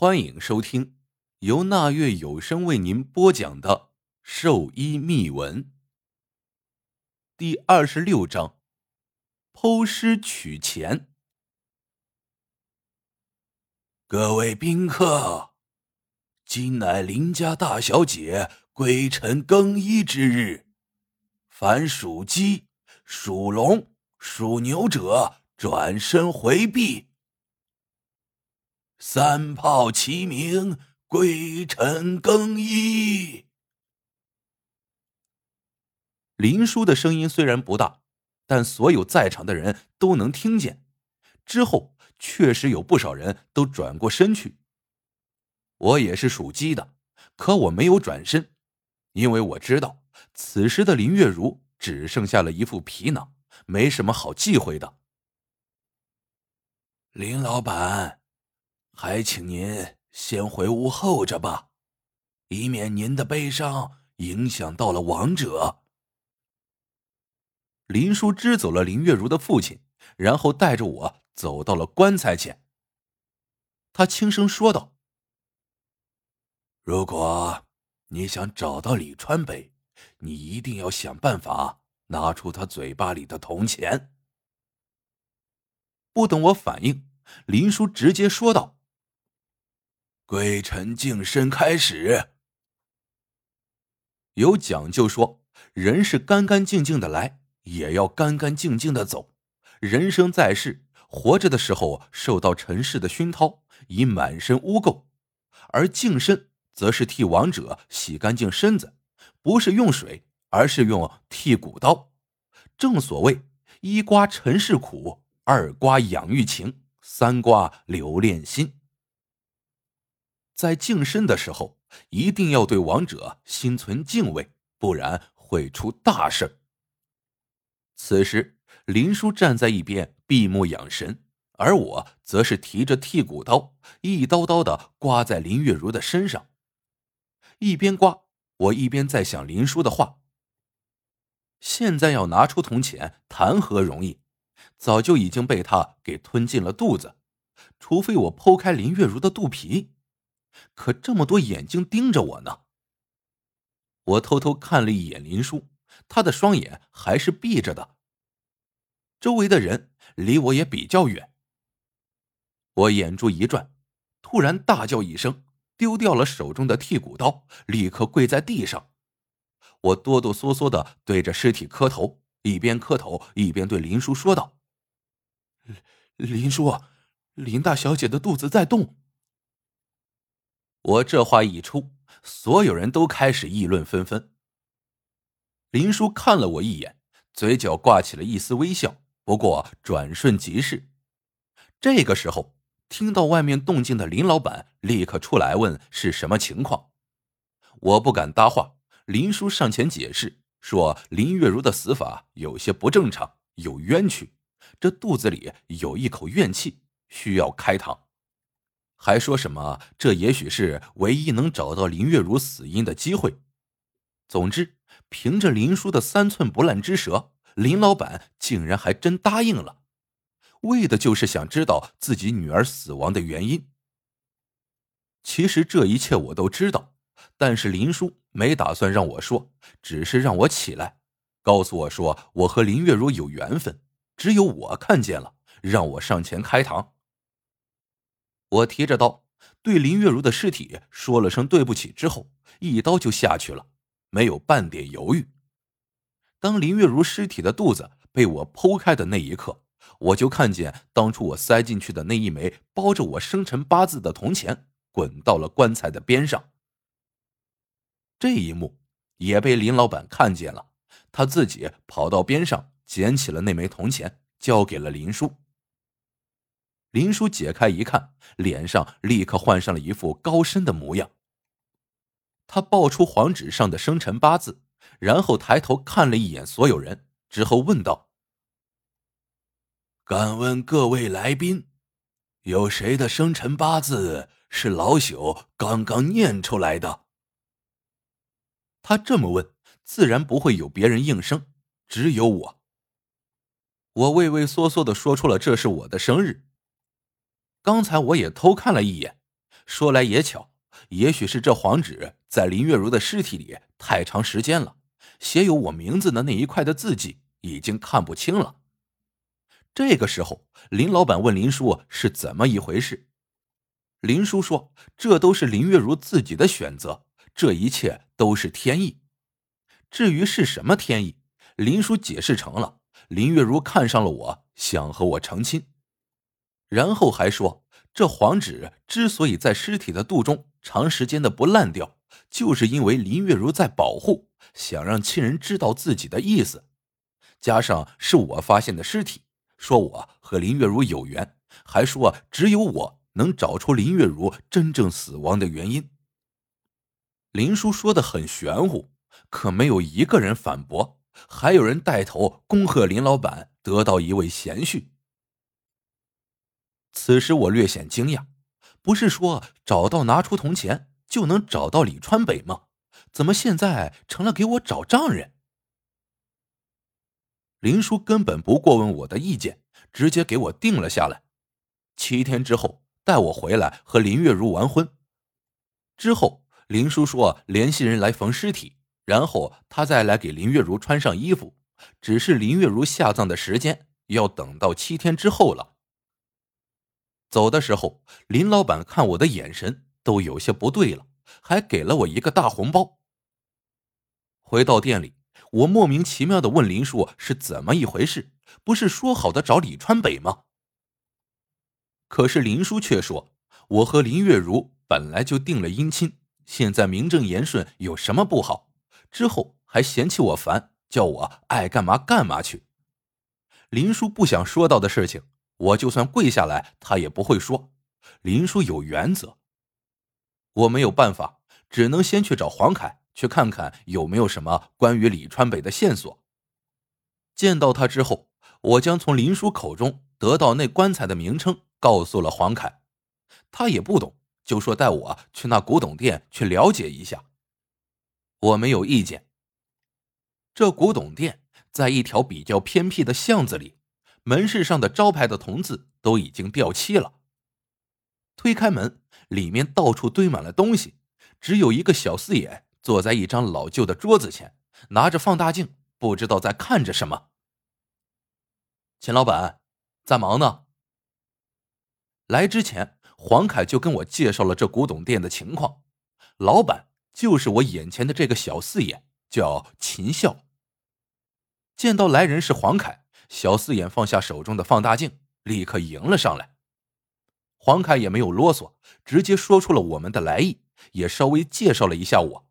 欢迎收听由那月有声为您播讲的《兽医秘闻》第二十六章：剖尸取钱。各位宾客，今乃林家大小姐归尘更衣之日，凡属鸡、属龙、属牛者转身回避。三炮齐鸣，归尘更衣。林叔的声音虽然不大，但所有在场的人都能听见。之后确实有不少人都转过身去。我也是属鸡的，可我没有转身，因为我知道此时的林月如只剩下了一副皮囊，没什么好忌讳的。林老板。还请您先回屋候着吧，以免您的悲伤影响到了亡者。林叔支走了林月如的父亲，然后带着我走到了棺材前。他轻声说道：“如果你想找到李川北，你一定要想办法拿出他嘴巴里的铜钱。”不等我反应，林叔直接说道。归尘净身开始。有讲究说，人是干干净净的来，也要干干净净的走。人生在世，活着的时候受到尘世的熏陶，已满身污垢；而净身则是替亡者洗干净身子，不是用水，而是用剔骨刀。正所谓一刮尘世苦，二刮养育情，三刮留恋心。在净身的时候，一定要对亡者心存敬畏，不然会出大事。此时，林叔站在一边闭目养神，而我则是提着剔骨刀，一刀刀的刮在林月如的身上。一边刮，我一边在想林叔的话：现在要拿出铜钱，谈何容易？早就已经被他给吞进了肚子，除非我剖开林月如的肚皮。可这么多眼睛盯着我呢。我偷偷看了一眼林叔，他的双眼还是闭着的。周围的人离我也比较远。我眼珠一转，突然大叫一声，丢掉了手中的剔骨刀，立刻跪在地上。我哆哆嗦嗦的对着尸体磕头，一边磕头一边对林叔说道：“林叔，林大小姐的肚子在动。”我这话一出，所有人都开始议论纷纷。林叔看了我一眼，嘴角挂起了一丝微笑，不过转瞬即逝。这个时候，听到外面动静的林老板立刻出来问是什么情况。我不敢搭话，林叔上前解释说：“林月如的死法有些不正常，有冤屈，这肚子里有一口怨气，需要开膛。”还说什么？这也许是唯一能找到林月如死因的机会。总之，凭着林叔的三寸不烂之舌，林老板竟然还真答应了，为的就是想知道自己女儿死亡的原因。其实这一切我都知道，但是林叔没打算让我说，只是让我起来，告诉我说我和林月如有缘分，只有我看见了，让我上前开膛。我提着刀，对林月如的尸体说了声对不起之后，一刀就下去了，没有半点犹豫。当林月如尸体的肚子被我剖开的那一刻，我就看见当初我塞进去的那一枚包着我生辰八字的铜钱滚到了棺材的边上。这一幕也被林老板看见了，他自己跑到边上捡起了那枚铜钱，交给了林叔。林叔解开一看，脸上立刻换上了一副高深的模样。他报出黄纸上的生辰八字，然后抬头看了一眼所有人，之后问道：“敢问各位来宾，有谁的生辰八字是老朽刚刚念出来的？”他这么问，自然不会有别人应声，只有我。我畏畏缩缩的说出了：“这是我的生日。”刚才我也偷看了一眼，说来也巧，也许是这黄纸在林月如的尸体里太长时间了，写有我名字的那一块的字迹已经看不清了。这个时候，林老板问林叔是怎么一回事。林叔说：“这都是林月如自己的选择，这一切都是天意。至于是什么天意，林叔解释成了林月如看上了我，想和我成亲。然后还说，这黄纸之所以在尸体的肚中长时间的不烂掉，就是因为林月如在保护，想让亲人知道自己的意思。加上是我发现的尸体，说我和林月如有缘，还说只有我。”能找出林月如真正死亡的原因。林叔说的很玄乎，可没有一个人反驳，还有人带头恭贺林老板得到一位贤婿。此时我略显惊讶，不是说找到拿出铜钱就能找到李川北吗？怎么现在成了给我找丈人？林叔根本不过问我的意见，直接给我定了下来。七天之后。带我回来和林月如完婚，之后林叔说联系人来缝尸体，然后他再来给林月如穿上衣服。只是林月如下葬的时间要等到七天之后了。走的时候，林老板看我的眼神都有些不对了，还给了我一个大红包。回到店里，我莫名其妙的问林叔是怎么一回事？不是说好的找李川北吗？可是林叔却说：“我和林月如本来就定了姻亲，现在名正言顺，有什么不好？”之后还嫌弃我烦，叫我爱干嘛干嘛去。林叔不想说到的事情，我就算跪下来，他也不会说。林叔有原则，我没有办法，只能先去找黄凯，去看看有没有什么关于李川北的线索。见到他之后，我将从林叔口中得到那棺材的名称。告诉了黄凯，他也不懂，就说带我去那古董店去了解一下。我没有意见。这古董店在一条比较偏僻的巷子里，门市上的招牌的铜字都已经掉漆了。推开门，里面到处堆满了东西，只有一个小四眼坐在一张老旧的桌子前，拿着放大镜，不知道在看着什么。秦老板，在忙呢。来之前，黄凯就跟我介绍了这古董店的情况。老板就是我眼前的这个小四眼，叫秦笑。见到来人是黄凯，小四眼放下手中的放大镜，立刻迎了上来。黄凯也没有啰嗦，直接说出了我们的来意，也稍微介绍了一下我。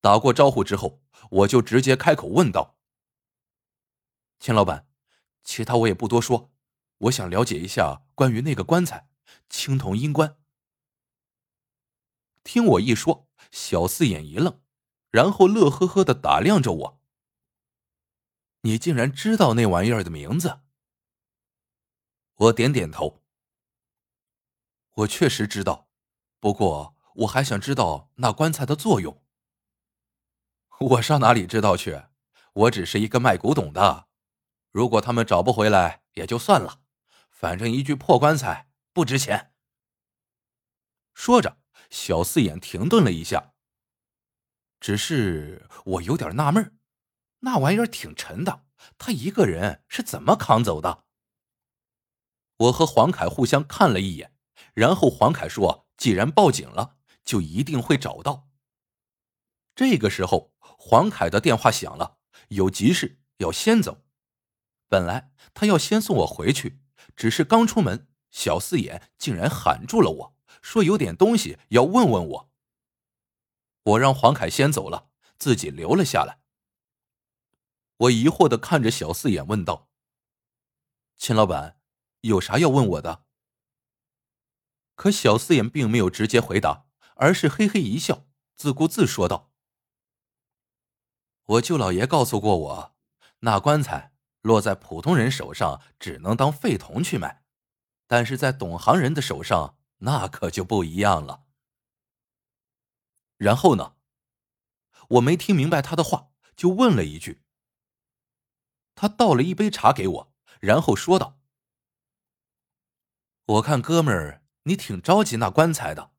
打过招呼之后，我就直接开口问道：“秦老板，其他我也不多说。”我想了解一下关于那个棺材，青铜阴棺。听我一说，小四眼一愣，然后乐呵呵的打量着我。你竟然知道那玩意儿的名字？我点点头。我确实知道，不过我还想知道那棺材的作用。我上哪里知道去？我只是一个卖古董的，如果他们找不回来，也就算了。反正一具破棺材不值钱。说着，小四眼停顿了一下。只是我有点纳闷那玩意儿挺沉的，他一个人是怎么扛走的？我和黄凯互相看了一眼，然后黄凯说：“既然报警了，就一定会找到。”这个时候，黄凯的电话响了，有急事要先走。本来他要先送我回去。只是刚出门，小四眼竟然喊住了我，说有点东西要问问我。我让黄凯先走了，自己留了下来。我疑惑的看着小四眼问道：“秦老板，有啥要问我的？”可小四眼并没有直接回答，而是嘿嘿一笑，自顾自说道：“我舅老爷告诉过我，那棺材。”落在普通人手上只能当废铜去卖，但是在懂行人的手上那可就不一样了。然后呢？我没听明白他的话，就问了一句。他倒了一杯茶给我，然后说道：“我看哥们儿你挺着急那棺材的，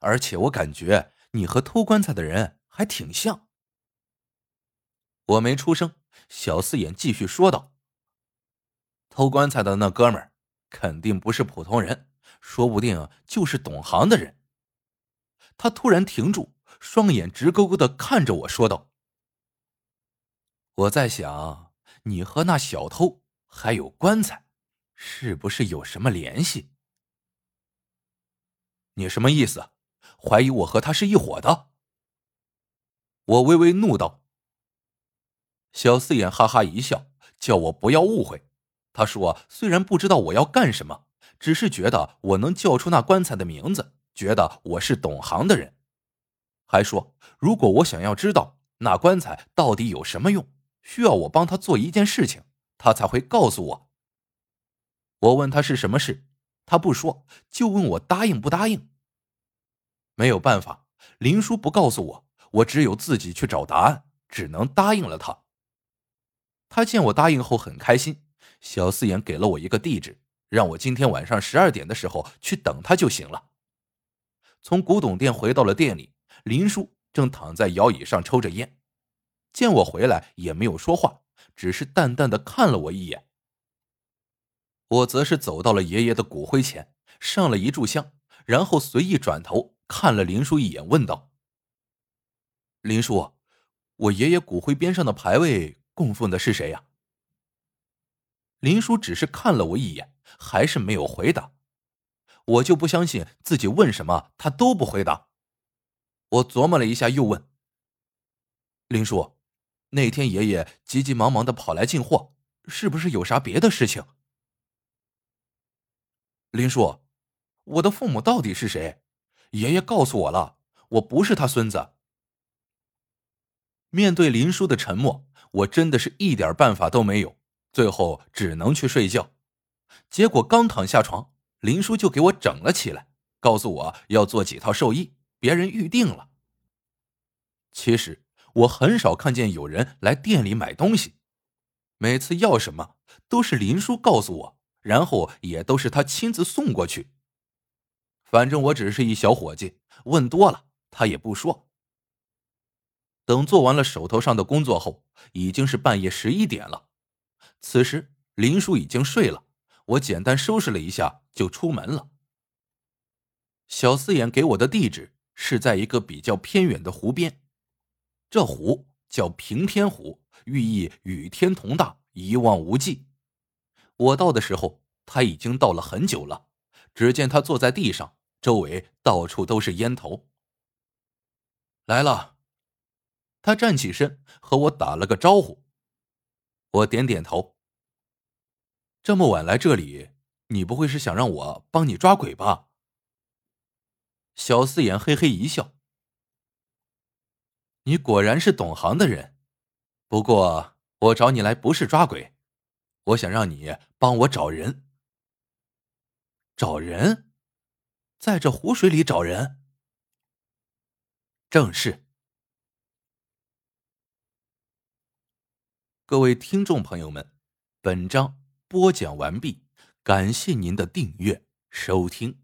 而且我感觉你和偷棺材的人还挺像。我没出声，小四眼继续说道：“偷棺材的那哥们儿肯定不是普通人，说不定就是懂行的人。”他突然停住，双眼直勾勾的看着我说道：“我在想，你和那小偷还有棺材，是不是有什么联系？”你什么意思？怀疑我和他是一伙的？我微微怒道。小四眼哈哈一笑，叫我不要误会。他说：“虽然不知道我要干什么，只是觉得我能叫出那棺材的名字，觉得我是懂行的人。还说，如果我想要知道那棺材到底有什么用，需要我帮他做一件事情，他才会告诉我。我问他是什么事。”他不说，就问我答应不答应。没有办法，林叔不告诉我，我只有自己去找答案，只能答应了他。他见我答应后很开心，小四眼给了我一个地址，让我今天晚上十二点的时候去等他就行了。从古董店回到了店里，林叔正躺在摇椅上抽着烟，见我回来也没有说话，只是淡淡的看了我一眼。我则是走到了爷爷的骨灰前，上了一炷香，然后随意转头看了林叔一眼，问道：“林叔，我爷爷骨灰边上的牌位供奉的是谁呀？”林叔只是看了我一眼，还是没有回答。我就不相信自己问什么他都不回答。我琢磨了一下，又问：“林叔，那天爷爷急急忙忙的跑来进货，是不是有啥别的事情？”林叔，我的父母到底是谁？爷爷告诉我了，我不是他孙子。面对林叔的沉默，我真的是一点办法都没有，最后只能去睡觉。结果刚躺下床，林叔就给我整了起来，告诉我要做几套寿衣，别人预定了。其实我很少看见有人来店里买东西，每次要什么都是林叔告诉我。然后也都是他亲自送过去。反正我只是一小伙计，问多了他也不说。等做完了手头上的工作后，已经是半夜十一点了。此时林叔已经睡了，我简单收拾了一下就出门了。小四眼给我的地址是在一个比较偏远的湖边，这湖叫平天湖，寓意与天同大，一望无际。我到的时候，他已经到了很久了。只见他坐在地上，周围到处都是烟头。来了，他站起身和我打了个招呼。我点点头。这么晚来这里，你不会是想让我帮你抓鬼吧？小四眼嘿嘿一笑。你果然是懂行的人。不过我找你来不是抓鬼。我想让你帮我找人，找人，在这湖水里找人。正是。各位听众朋友们，本章播讲完毕，感谢您的订阅收听。